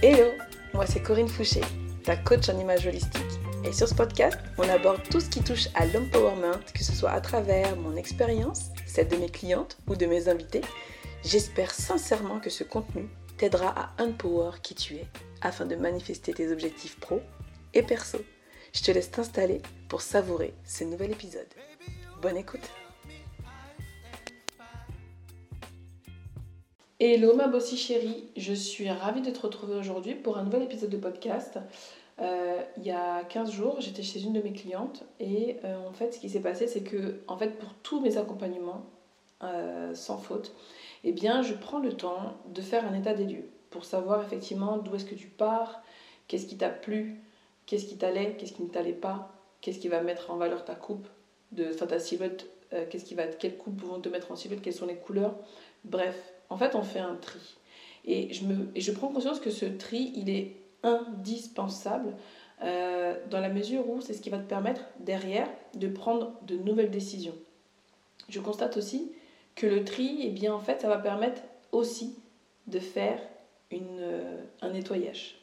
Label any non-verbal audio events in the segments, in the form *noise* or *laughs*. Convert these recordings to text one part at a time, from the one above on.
Hello, moi c'est Corinne Fouché, ta coach en image holistique. Et sur ce podcast, on aborde tout ce qui touche à l'empowerment, que ce soit à travers mon expérience, celle de mes clientes ou de mes invités. J'espère sincèrement que ce contenu t'aidera à empower qui tu es afin de manifester tes objectifs pro et perso. Je te laisse t'installer pour savourer ce nouvel épisode. Bonne écoute Hello ma bossie chérie, je suis ravie de te retrouver aujourd'hui pour un nouvel épisode de podcast. Euh, il y a 15 jours, j'étais chez une de mes clientes et euh, en fait ce qui s'est passé c'est que en fait pour tous mes accompagnements euh, sans faute, eh bien je prends le temps de faire un état des lieux pour savoir effectivement d'où est-ce que tu pars, qu'est-ce qui t'a plu, qu'est-ce qui t'allait, qu'est-ce qui ne t'allait pas, qu'est-ce qui va mettre en valeur ta coupe, de, enfin ta silhouette, qu'est-ce qui va, quelles coupes vont te mettre en silhouette, quelles sont les couleurs, bref en fait, on fait un tri. Et je, prends conscience que ce tri, il est indispensable euh, dans la mesure où c'est ce qui va te permettre derrière de prendre de nouvelles décisions. Je constate aussi que le tri, eh bien, en fait, ça va permettre aussi de faire euh, un nettoyage.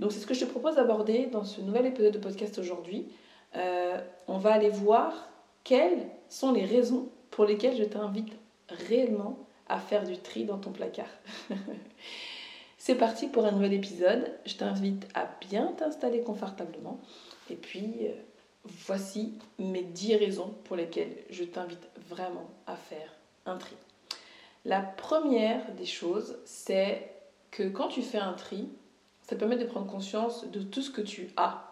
Donc c'est ce que je te propose d'aborder dans ce nouvel épisode de podcast aujourd'hui. Euh, on va aller voir quelles sont les raisons pour lesquelles je t'invite réellement à faire du tri dans ton placard. *laughs* C'est parti pour un nouvel épisode. Je t'invite à bien t'installer confortablement. Et puis, euh, voici mes 10 raisons pour lesquelles je t'invite vraiment à faire un tri. La première des choses, c'est que quand tu fais un tri, ça permet de prendre conscience de tout ce que tu as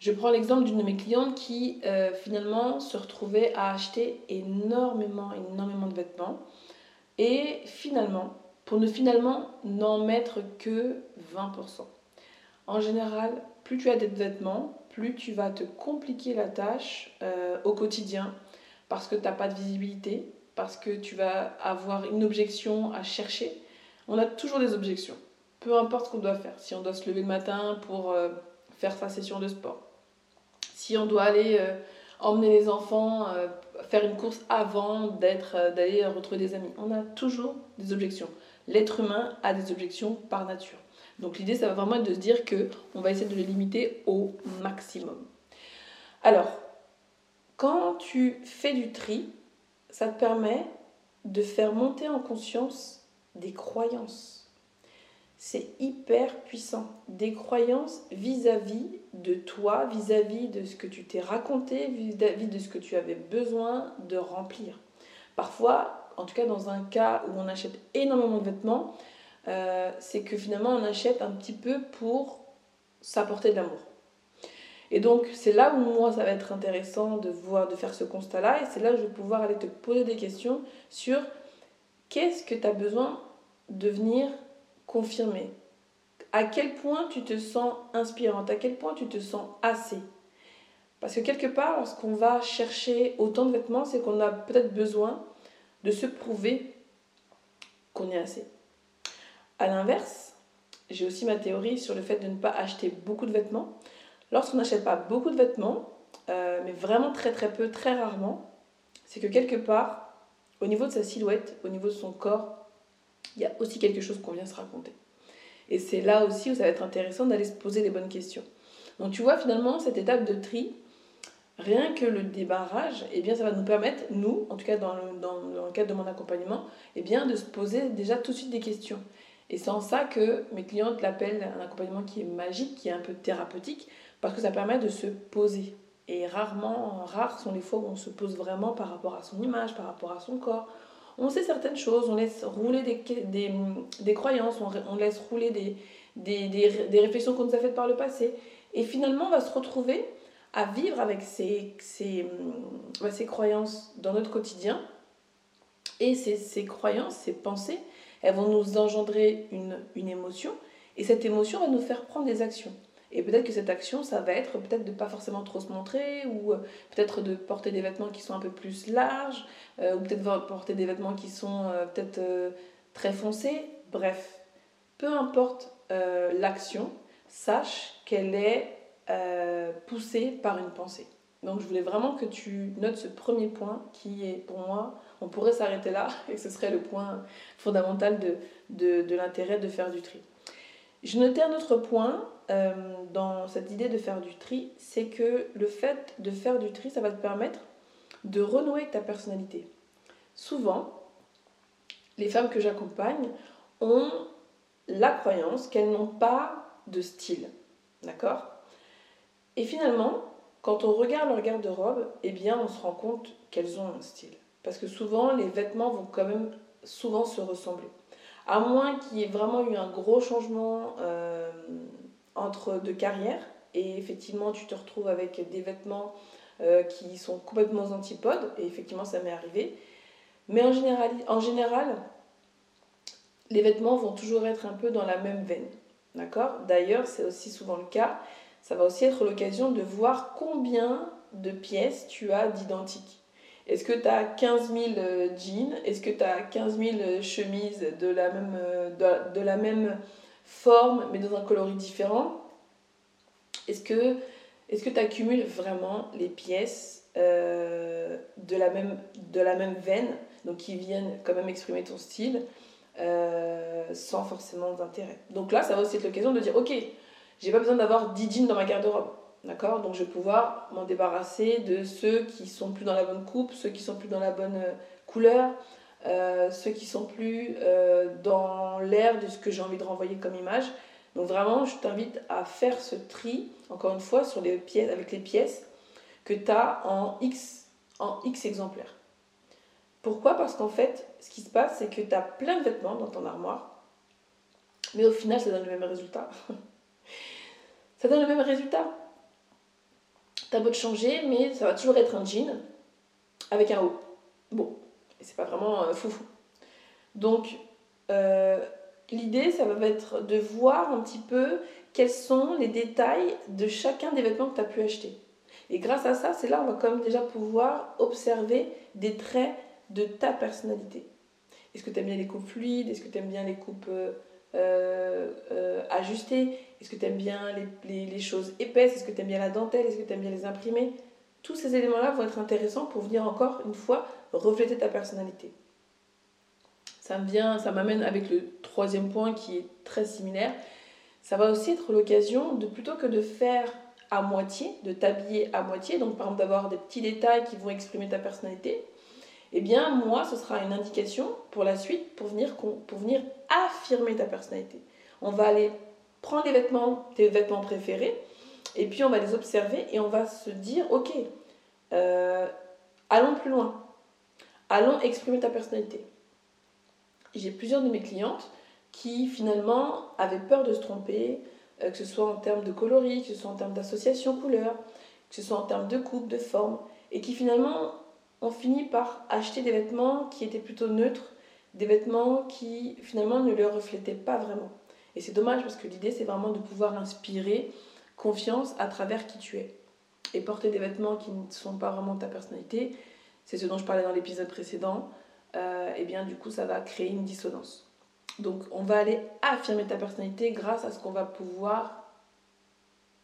je prends l'exemple d'une de mes clientes qui euh, finalement se retrouvait à acheter énormément, énormément de vêtements. Et finalement, pour ne finalement n'en mettre que 20%. En général, plus tu as de vêtements, plus tu vas te compliquer la tâche euh, au quotidien parce que tu n'as pas de visibilité, parce que tu vas avoir une objection à chercher. On a toujours des objections, peu importe ce qu'on doit faire. Si on doit se lever le matin pour euh, faire sa session de sport, on doit aller euh, emmener les enfants, euh, faire une course avant d'être, euh, d'aller retrouver des amis. On a toujours des objections. L'être humain a des objections par nature. Donc l'idée, ça va vraiment être de se dire que on va essayer de les limiter au maximum. Alors, quand tu fais du tri, ça te permet de faire monter en conscience des croyances c'est hyper puissant. Des croyances vis-à-vis de toi, vis-à-vis de ce que tu t'es raconté, vis-à-vis de ce que tu avais besoin de remplir. Parfois, en tout cas dans un cas où on achète énormément de vêtements, euh, c'est que finalement on achète un petit peu pour s'apporter de l'amour. Et donc c'est là où moi ça va être intéressant de voir, de faire ce constat-là, et c'est là où je vais pouvoir aller te poser des questions sur qu'est-ce que tu as besoin de venir confirmer. À quel point tu te sens inspirante, à quel point tu te sens assez? Parce que quelque part, lorsqu'on va chercher autant de vêtements, c'est qu'on a peut-être besoin de se prouver qu'on est assez. A l'inverse, j'ai aussi ma théorie sur le fait de ne pas acheter beaucoup de vêtements. Lorsqu'on n'achète pas beaucoup de vêtements, euh, mais vraiment très très peu, très rarement, c'est que quelque part, au niveau de sa silhouette, au niveau de son corps, il y a aussi quelque chose qu'on vient se raconter. Et c'est là aussi où ça va être intéressant d'aller se poser les bonnes questions. Donc tu vois finalement cette étape de tri, rien que le débarrage, eh bien ça va nous permettre, nous, en tout cas dans le, dans, le cadre de mon accompagnement, eh bien de se poser déjà tout de suite des questions. Et c'est en ça que mes clientes l'appellent un accompagnement qui est magique, qui est un peu thérapeutique, parce que ça permet de se poser. Et rarement, rares sont les fois où on se pose vraiment par rapport à son image, par rapport à son corps, on sait certaines choses, on laisse rouler des, croyances, on, laisse rouler des, réflexions qu'on nous a faites par le passé. Et finalement, on va se retrouver à vivre avec ces, ces, bah, ces croyances dans notre quotidien. Et ces, ces, croyances, ces pensées, elles vont nous engendrer une, une émotion. Et cette émotion va nous faire prendre des actions. Et peut-être que cette action, ça va être peut-être de pas forcément trop se montrer, ou euh, peut-être de porter des vêtements qui sont un peu plus larges, euh, ou peut-être porter des vêtements qui sont euh, peut-être très foncés. Bref, peu importe l'action, sache qu'elle est poussée par une pensée. Donc je voulais vraiment que tu notes ce premier point qui est pour moi, on pourrait s'arrêter là *laughs* et ce serait le point fondamental de, de, de l'intérêt de faire du tri. Je notais un autre point euh, dans cette idée de faire du tri, c'est que le fait de faire du tri, ça va te permettre de renouer ta personnalité. Souvent, les femmes que j'accompagne ont la croyance qu'elles n'ont pas de style. D'accord? Et finalement, quand on regarde leur garde-robe, eh bien, on se rend compte qu'elles ont un style. Parce que souvent, les vêtements vont quand même souvent se ressembler. À moins qu'il y ait vraiment eu un gros changement euh, entre deux carrières, et effectivement, tu te retrouves avec des vêtements euh, qui sont complètement antipodes, et effectivement, ça m'est arrivé. Mais en général, en général, les vêtements vont toujours être un peu dans la même veine. D'accord? D'ailleurs, c'est aussi souvent le cas. Ça va aussi être l'occasion de voir combien de pièces tu as d'identiques. Est-ce que tu as 15 000 jeans? Est-ce que tu as 15 000 chemises de la même, euh, de, la même forme mais dans un coloris différent Est-ce que est-ce que tu accumules vraiment les pièces euh, de, la même, veine, donc qui viennent quand même exprimer ton style euh, sans forcément d'intérêt? Donc là, ça va aussi être l'occasion de dire, ok, j'ai pas besoin d'avoir 10 jeans dans ma garde-robe. D'accord? Donc je vais pouvoir m'en débarrasser de ceux qui sont plus dans la bonne coupe, ceux qui sont plus dans la bonne euh, couleur, euh, ceux qui sont plus dans l'air de ce que j'ai envie de renvoyer comme image. Donc vraiment, je t'invite à faire ce tri, encore une fois, sur les pièces, avec les pièces que tu as en X, en X exemplaires. Pourquoi? Parce qu'en fait, ce qui se passe, c'est que tu as plein de vêtements dans ton armoire, mais au final, ça donne le même résultat. *laughs* ça donne le même résultat. T'as beau te changer, mais ça va toujours être un jean avec un haut. Bon, et c'est pas vraiment euh, foufou. Donc, euh, l'idée, ça va être de voir un petit peu quels sont les détails de chacun des vêtements que tu as pu acheter. Et grâce à ça, c'est là on va quand même déjà pouvoir observer des traits de ta personnalité. Est-ce que tu aimes bien les coupes fluides? Est-ce que tu aimes bien les coupes euh, euh, ajustées? Est-ce que tu aimes bien les, choses épaisses? Est-ce que tu aimes bien la dentelle? Est-ce que tu aimes bien les imprimer Tous ces éléments-là vont être intéressants pour venir encore une fois refléter ta personnalité. Ça m'amène avec le troisième point qui est très similaire. Ça va aussi être l'occasion de plutôt que de faire à moitié, de t'habiller à moitié, donc par exemple d'avoir des petits détails qui vont exprimer ta personnalité, eh bien moi ce sera une indication pour la suite pour venir, pour venir affirmer ta personnalité. On va aller prendre les vêtements, tes vêtements préférés, et puis on va les observer et on va se dire, ok, euh, allons plus loin, allons exprimer ta personnalité. J'ai plusieurs de mes clientes qui finalement avaient peur de se tromper, euh, que ce soit en termes de coloris, que ce soit en termes d'association couleur, que ce soit en termes de coupe, de forme, et qui finalement ont fini par acheter des vêtements qui étaient plutôt neutres, des vêtements qui finalement ne leur reflétaient pas vraiment. Et c'est dommage parce que l'idée c'est vraiment de pouvoir inspirer confiance à travers qui tu es. Et porter des vêtements qui ne sont pas vraiment ta personnalité, c'est ce dont je parlais dans l'épisode précédent, et euh, eh bien du coup ça va créer une dissonance. Donc on va aller affirmer ta personnalité grâce à ce qu'on va pouvoir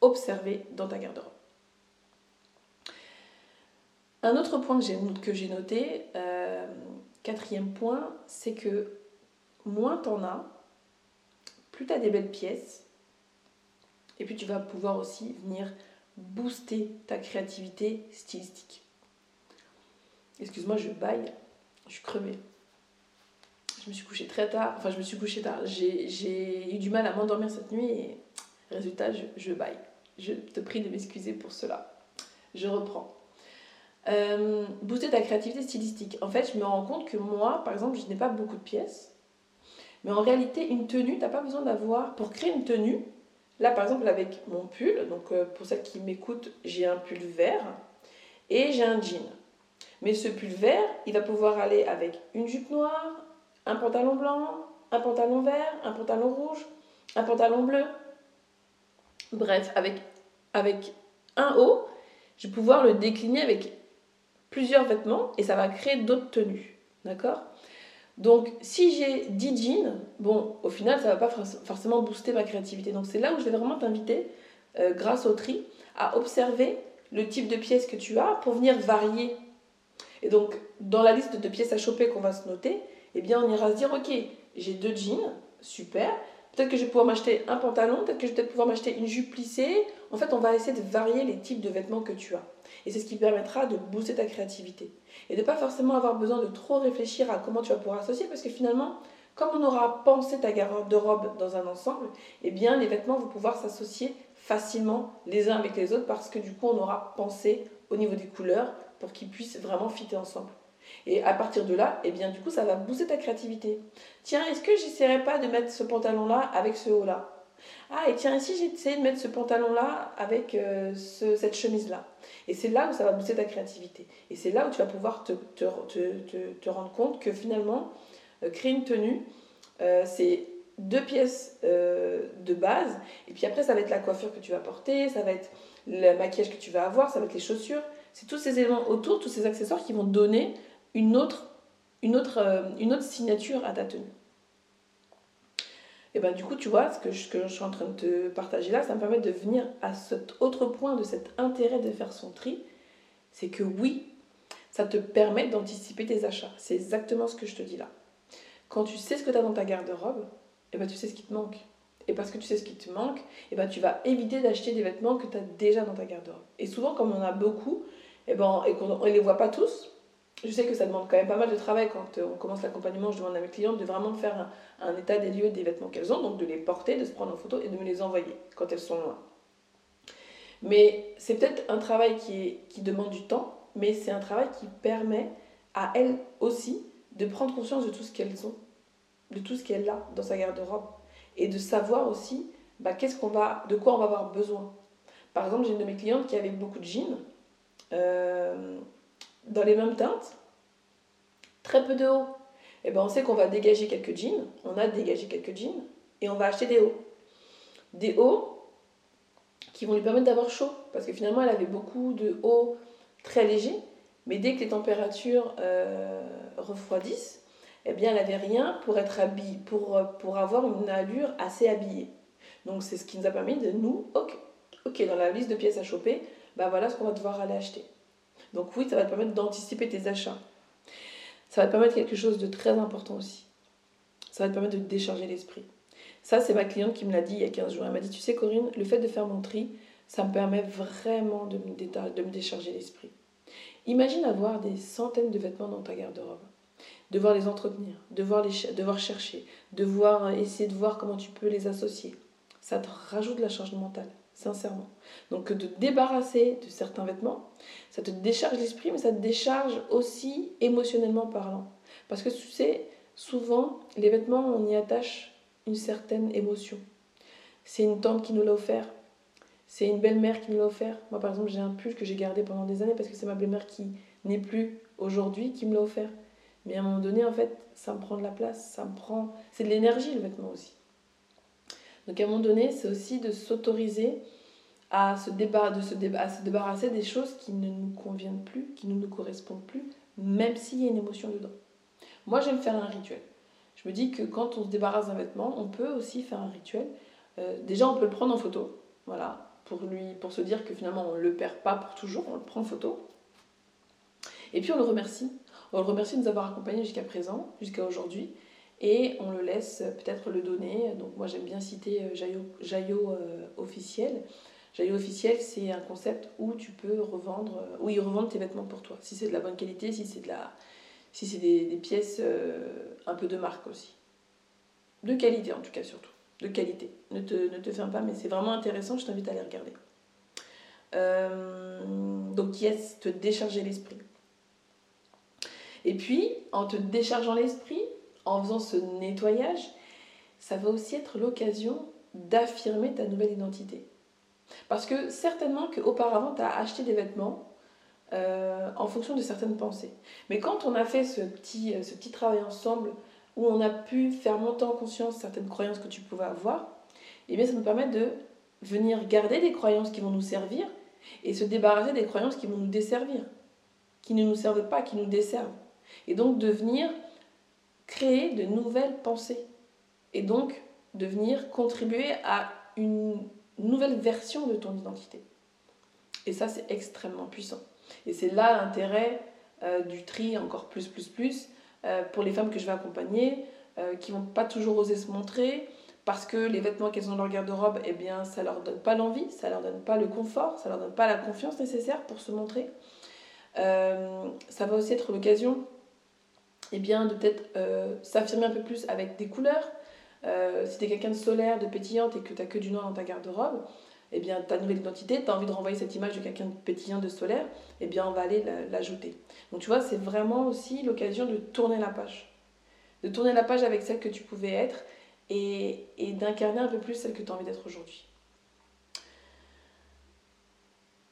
observer dans ta garde-robe. Un autre point que j'ai noté, euh, quatrième point, c'est que moins t'en as, plus tu as des belles pièces, et puis tu vas pouvoir aussi venir booster ta créativité stylistique. Excuse-moi, je baille, je suis crevée. Je me suis couchée très tard, enfin je me suis couchée tard, j'ai eu du mal à m'endormir cette nuit et résultat, je, baille. Je te prie de m'excuser pour cela. Je reprends. Euh, booster ta créativité stylistique. En fait, je me rends compte que moi, par exemple, je n'ai pas beaucoup de pièces. Mais en réalité, une tenue, tu n'as pas besoin d'avoir. Pour créer une tenue, là par exemple, avec mon pull, donc euh, pour celles qui m'écoutent, j'ai un pull vert et j'ai un jean. Mais ce pull vert, il va pouvoir aller avec une jupe noire, un pantalon blanc, un pantalon vert, un pantalon rouge, un pantalon bleu. Bref, avec, avec un haut, je vais pouvoir le décliner avec plusieurs vêtements et ça va créer d'autres tenues. D'accord? Donc, si j'ai 10 jeans, bon, au final, ça va pas forcément booster ma créativité. Donc, c'est là où je vais vraiment t'inviter, euh, grâce au tri, à observer le type de pièces que tu as pour venir varier. Et donc, dans la liste de pièces à choper qu'on va se noter, eh bien, on ira se dire, ok, j'ai deux jeans, super. Peut-être que je vais pouvoir m'acheter un pantalon, peut-être que je vais pouvoir m'acheter une jupe plissée. En fait, on va essayer de varier les types de vêtements que tu as. Et c'est ce qui permettra de booster ta créativité. Et de ne pas forcément avoir besoin de trop réfléchir à comment tu vas pouvoir associer, parce que finalement, comme on aura pensé ta garde-robe dans un ensemble, eh bien, les vêtements vont pouvoir s'associer facilement les uns avec les autres, parce que du coup, on aura pensé au niveau des couleurs pour qu'ils puissent vraiment fitter ensemble. Et à partir de là, eh bien, du coup, ça va booster ta créativité. Tiens, est-ce que j'essaierai pas de mettre ce pantalon-là avec ce haut-là? Ah, et tiens, ici, j'essaie de mettre ce pantalon-là avec euh, cette chemise-là. Et c'est là où ça va booster ta créativité. Et c'est là où tu vas pouvoir te, te, te, te rendre compte que finalement, euh, créer une tenue, euh, c'est deux pièces de base. Et puis après, ça va être la coiffure que tu vas porter, ça va être le maquillage que tu vas avoir, ça va être les chaussures. C'est tous ces éléments autour, tous ces accessoires qui vont donner une autre, une autre, une autre signature à ta tenue. Et ben du coup, tu vois, ce que, je, suis en train de te partager là, ça me permet de venir à cet autre point de cet intérêt de faire son tri. C'est que oui, ça te permet d'anticiper tes achats. C'est exactement ce que je te dis là. Quand tu sais ce que tu as dans ta garde-robe, et ben tu sais ce qui te manque. Et parce que tu sais ce qui te manque, et ben tu vas éviter d'acheter des vêtements que tu as déjà dans ta garde-robe. Et souvent, comme on en a beaucoup, et, ben, et qu'on ne les voit pas tous, je sais que ça demande quand même pas mal de travail quand euh, on commence l'accompagnement. Je demande à mes clientes de vraiment faire un, état des lieux des vêtements qu'elles ont, donc de les porter, de se prendre en photo et de me les envoyer quand elles sont loin. Mais c'est peut-être un travail qui, demande du temps, mais c'est un travail qui permet à elles aussi de prendre conscience de tout ce qu'elles ont, de tout ce qu'elle a dans sa garde-robe et de savoir aussi bah, de quoi on va avoir besoin. Par exemple, j'ai une de mes clientes qui avait beaucoup de jeans. Euh, dans les mêmes teintes, très peu de hauts. Et eh ben on sait qu'on va dégager quelques jeans, on a dégagé quelques jeans, et on va acheter des hauts. Des hauts qui vont lui permettre d'avoir chaud, parce que finalement elle avait beaucoup de hauts très légers, mais dès que les températures euh, refroidissent, eh bien elle n'avait rien pour être habillée, pour, pour avoir une allure assez habillée. Donc c'est ce qui nous a permis de nous, ok, ok dans la liste de pièces à choper, ben voilà ce qu'on va devoir aller acheter. Donc oui, ça va te permettre d'anticiper tes achats. Ça va te permettre quelque chose de très important aussi. Ça va te permettre de décharger l'esprit. Ça, c'est ma cliente qui me l'a dit il y a 15 jours. Elle m'a dit, tu sais Corinne, le fait de faire mon tri, ça me permet vraiment de me, décharger l'esprit. Imagine avoir des centaines de vêtements dans ta garde-robe. Devoir les entretenir, devoir, les, devoir chercher, devoir essayer de voir comment tu peux les associer. Ça te rajoute de la charge mentale sincèrement. Donc de débarrasser de certains vêtements, ça te décharge l'esprit, mais ça te décharge aussi émotionnellement parlant. Parce que tu sais, souvent, les vêtements, on y attache une certaine émotion. C'est une tante qui nous l'a offert, c'est une belle-mère qui nous l'a offert. Moi, par exemple, j'ai un pull que j'ai gardé pendant des années parce que c'est ma belle-mère qui n'est plus aujourd'hui qui me l'a offert. Mais à un moment donné, en fait, ça me prend de la place, ça me prend... C'est de l'énergie, le vêtement aussi. Donc à un moment donné, c'est aussi de s'autoriser à se, se, se débarrasser des choses qui ne nous conviennent plus, qui ne nous correspondent plus, même s'il y a une émotion dedans. Moi, j'aime faire un rituel. Je me dis que quand on se débarrasse d'un vêtement, on peut aussi faire un rituel. Euh, déjà, on peut le prendre en photo, voilà, pour, lui, pour se dire que finalement, on ne le perd pas pour toujours, on le prend en photo. Et puis, on le remercie. On le remercie de nous avoir accompagnés jusqu'à présent, jusqu'à aujourd'hui et on le laisse peut-être le donner. Donc moi j'aime bien citer euh, Jaillot, euh, officiel. Jaillot officiel, c'est un concept où tu peux revendre, euh, où ils revendent tes vêtements pour toi. Si c'est de la bonne qualité, si c'est de la, si c'est des, pièces un peu de marque aussi. De qualité en tout cas surtout. De qualité. Ne te, ne te ferme pas, mais c'est vraiment intéressant, je t'invite à les regarder. donc yes, te décharger l'esprit. Et puis, en te déchargeant l'esprit, en faisant ce nettoyage, ça va aussi être l'occasion d'affirmer ta nouvelle identité. Parce que certainement qu'auparavant, tu as acheté des vêtements euh, en fonction de certaines pensées. Mais quand on a fait ce petit, euh, ce petit travail ensemble, où on a pu faire monter en conscience certaines croyances que tu pouvais avoir, eh bien ça nous permet de venir garder des croyances qui vont nous servir et se débarrasser des croyances qui vont nous desservir, qui ne nous servent pas, qui nous desservent. Et donc de venir créer de nouvelles pensées et donc de venir contribuer à une nouvelle version de ton identité. Et ça, c'est extrêmement puissant. Et c'est là l'intérêt euh, du tri encore plus, plus, plus, euh, pour les femmes que je vais accompagner, euh, qui vont pas toujours oser se montrer, parce que les vêtements qu'elles ont dans leur garde-robe, eh bien, ça leur donne pas l'envie, ça leur donne pas le confort, ça leur donne pas la confiance nécessaire pour se montrer. Euh, ça va aussi être l'occasion eh bien, de peut-être euh, s'affirmer un peu plus avec des couleurs. Euh, si tu es quelqu'un de solaire, de pétillante et que tu n'as que du noir dans ta garde-robe, eh bien, ta nouvelle identité, tu as envie de renvoyer cette image de quelqu'un de pétillant, de solaire, eh bien, on va aller l'ajouter. Donc, tu vois, c'est vraiment aussi l'occasion de tourner la page. De tourner la page avec celle que tu pouvais être et, d'incarner un peu plus celle que tu as envie d'être aujourd'hui.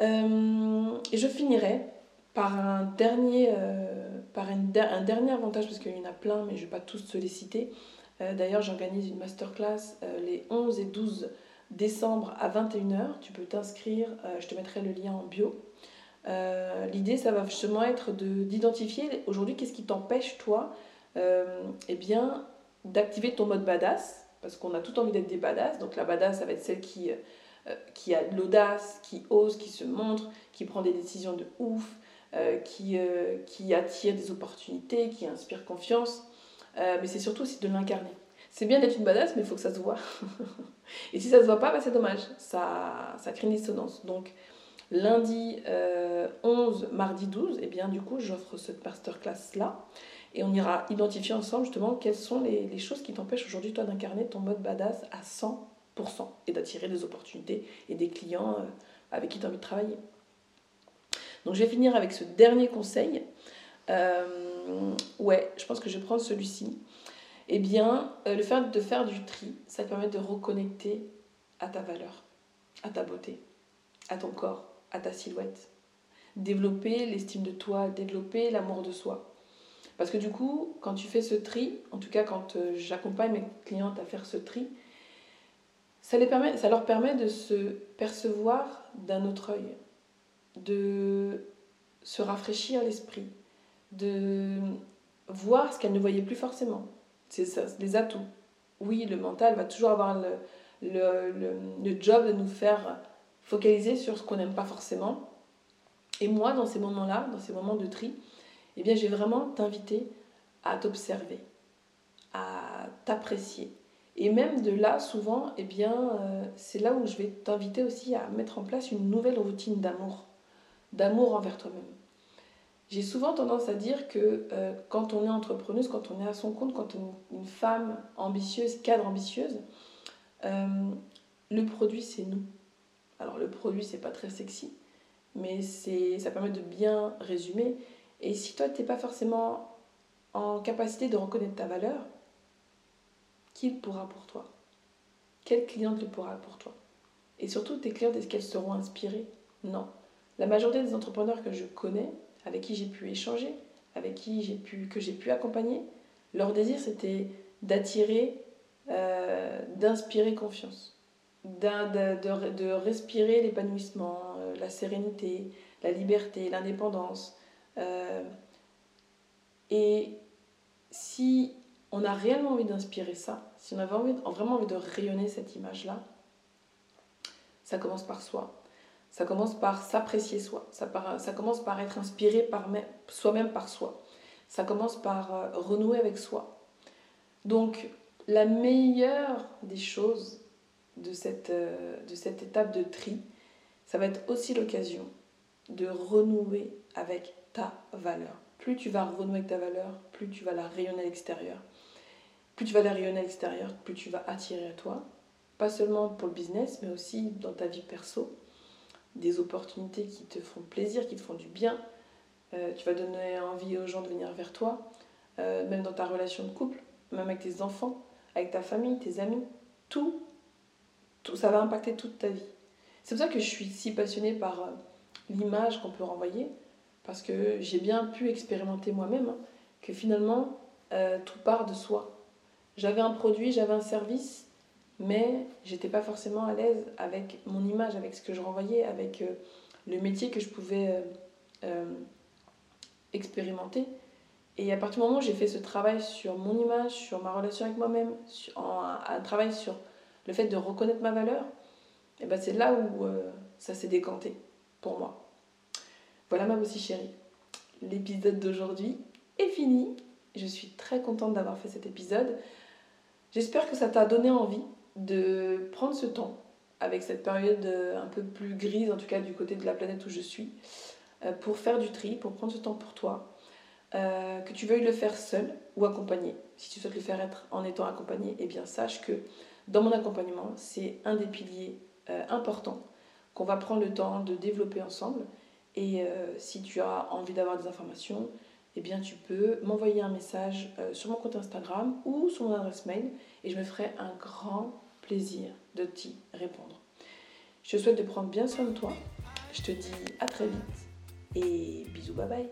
Euh, et je finirai par un dernier, par un dernier avantage, parce qu'il y en a plein, mais je ne vais pas tous les citer. Euh, d'ailleurs, j'organise une masterclass les 11 et 12 décembre à 21h. Tu peux t'inscrire, je te mettrai le lien en bio. L'idée, ça va justement être d'identifier aujourd'hui qu'est-ce qui t'empêche, toi, eh bien, d'activer ton mode badass, parce qu'on a tout envie d'être des badass. Donc la badass, ça va être celle qui, euh, qui a de l'audace, qui ose, qui se montre, qui prend des décisions de ouf, euh, qui, euh, qui attire des opportunités, qui inspire confiance. mais c'est surtout aussi de l'incarner. C'est bien d'être une badass, mais il faut que ça se voit. *laughs* Et si ça se voit pas, bah, c'est dommage. Ça, crée une dissonance. Donc lundi 11, mardi 12, et eh bien du coup, j'offre cette masterclass-là. Et on ira identifier ensemble justement quelles sont les, choses qui t'empêchent aujourd'hui toi d'incarner ton mode badass à 100% et d'attirer des opportunités et des clients euh, avec qui tu as envie de travailler. Donc je vais finir avec ce dernier conseil. Euh, ouais, je pense que je prendre celui-ci. Eh bien, euh, le fait de faire du tri, ça te permet de reconnecter à ta valeur, à ta beauté, à ton corps, à ta silhouette. Développer l'estime de toi, développer l'amour de soi. Parce que du coup, quand tu fais ce tri, en tout cas quand euh, j'accompagne mes clientes à faire ce tri, ça, ça leur permet de se percevoir d'un autre œil, de se rafraîchir l'esprit, de voir ce qu'elles ne voyaient plus forcément. C'est ça, des atouts. Oui, le mental va toujours avoir le, le, le, job de nous faire focaliser sur ce qu'on n'aime pas forcément. Et moi, dans ces moments-là, dans ces moments de tri, eh bien, je vais vraiment t'inviter à t'observer, à t'apprécier. Et même de là, souvent, eh bien, euh, c'est là où je vais t'inviter aussi à mettre en place une nouvelle routine d'amour, d'amour envers toi-même. J'ai souvent tendance à dire que euh, quand on est entrepreneuse, quand on est à son compte, quand on est une femme ambitieuse, cadre ambitieuse, euh, le produit c'est nous. Alors le produit c'est pas très sexy, mais c'est ça permet de bien résumer. Et si toi, tu n'es pas forcément en capacité de reconnaître ta valeur, qui le pourra pour toi? Quelle cliente le pourra pour toi? Et surtout, tes clientes, est-ce qu'elles seront inspirées? Non. La majorité des entrepreneurs que je connais, avec qui j'ai pu échanger, avec qui j'ai pu, accompagner, leur désir, c'était d'attirer, euh, d'inspirer confiance, de, respirer l'épanouissement, euh, la sérénité, la liberté, l'indépendance, euh, et si on a réellement envie d'inspirer ça, si on avait vraiment envie de rayonner cette image-là, ça commence par soi. Ça commence par s'apprécier soi. Ça, commence par être inspiré par soi-même par soi. Ça commence par euh, renouer avec soi. Donc, la meilleure des choses de cette, euh, de cette étape de tri, ça va être aussi l'occasion de renouer avec ta valeur. Plus tu vas renouer avec ta valeur, plus tu vas la rayonner à l'extérieur. Plus tu vas la rayonner à l'extérieur, plus tu vas attirer à toi. Pas seulement pour le business, mais aussi dans ta vie perso. Des opportunités qui te font plaisir, qui te font du bien. Euh, tu vas donner envie aux gens de venir vers toi. Euh, même dans ta relation de couple, même avec tes enfants, avec ta famille, tes amis. Tout, tout ça va impacter toute ta vie. C'est pour ça que je suis si passionnée par euh, l'image qu'on peut renvoyer parce que j'ai bien pu expérimenter moi-même hein, que finalement, tout part de soi. J'avais un produit, j'avais un service, mais j'étais pas forcément à l'aise avec mon image, avec ce que je renvoyais, avec euh, le métier que je pouvais euh, expérimenter. Et à partir du moment où j'ai fait ce travail sur mon image, sur ma relation avec moi-même, un, travail sur le fait de reconnaître ma valeur, et eh ben c'est là où ça s'est décanté pour moi. Voilà ma aussi chérie. L'épisode d'aujourd'hui est fini. Je suis très contente d'avoir fait cet épisode. J'espère que ça t'a donné envie de prendre ce temps, avec cette période euh, un peu plus grise, en tout cas du côté de la planète où je suis, euh, pour faire du tri, pour prendre ce temps pour toi, euh, que tu veuilles le faire seul ou accompagné. Si tu souhaites le faire être en étant accompagné, eh bien sache que dans mon accompagnement, c'est un des piliers importants qu'on va prendre le temps de développer ensemble. Et si tu as envie d'avoir des informations, eh bien tu peux m'envoyer un message sur mon compte Instagram ou sur mon adresse mail et je me ferai un grand plaisir de t'y répondre. Je te souhaite de prendre bien soin de toi. Je te dis à très vite et bisous, bye bye.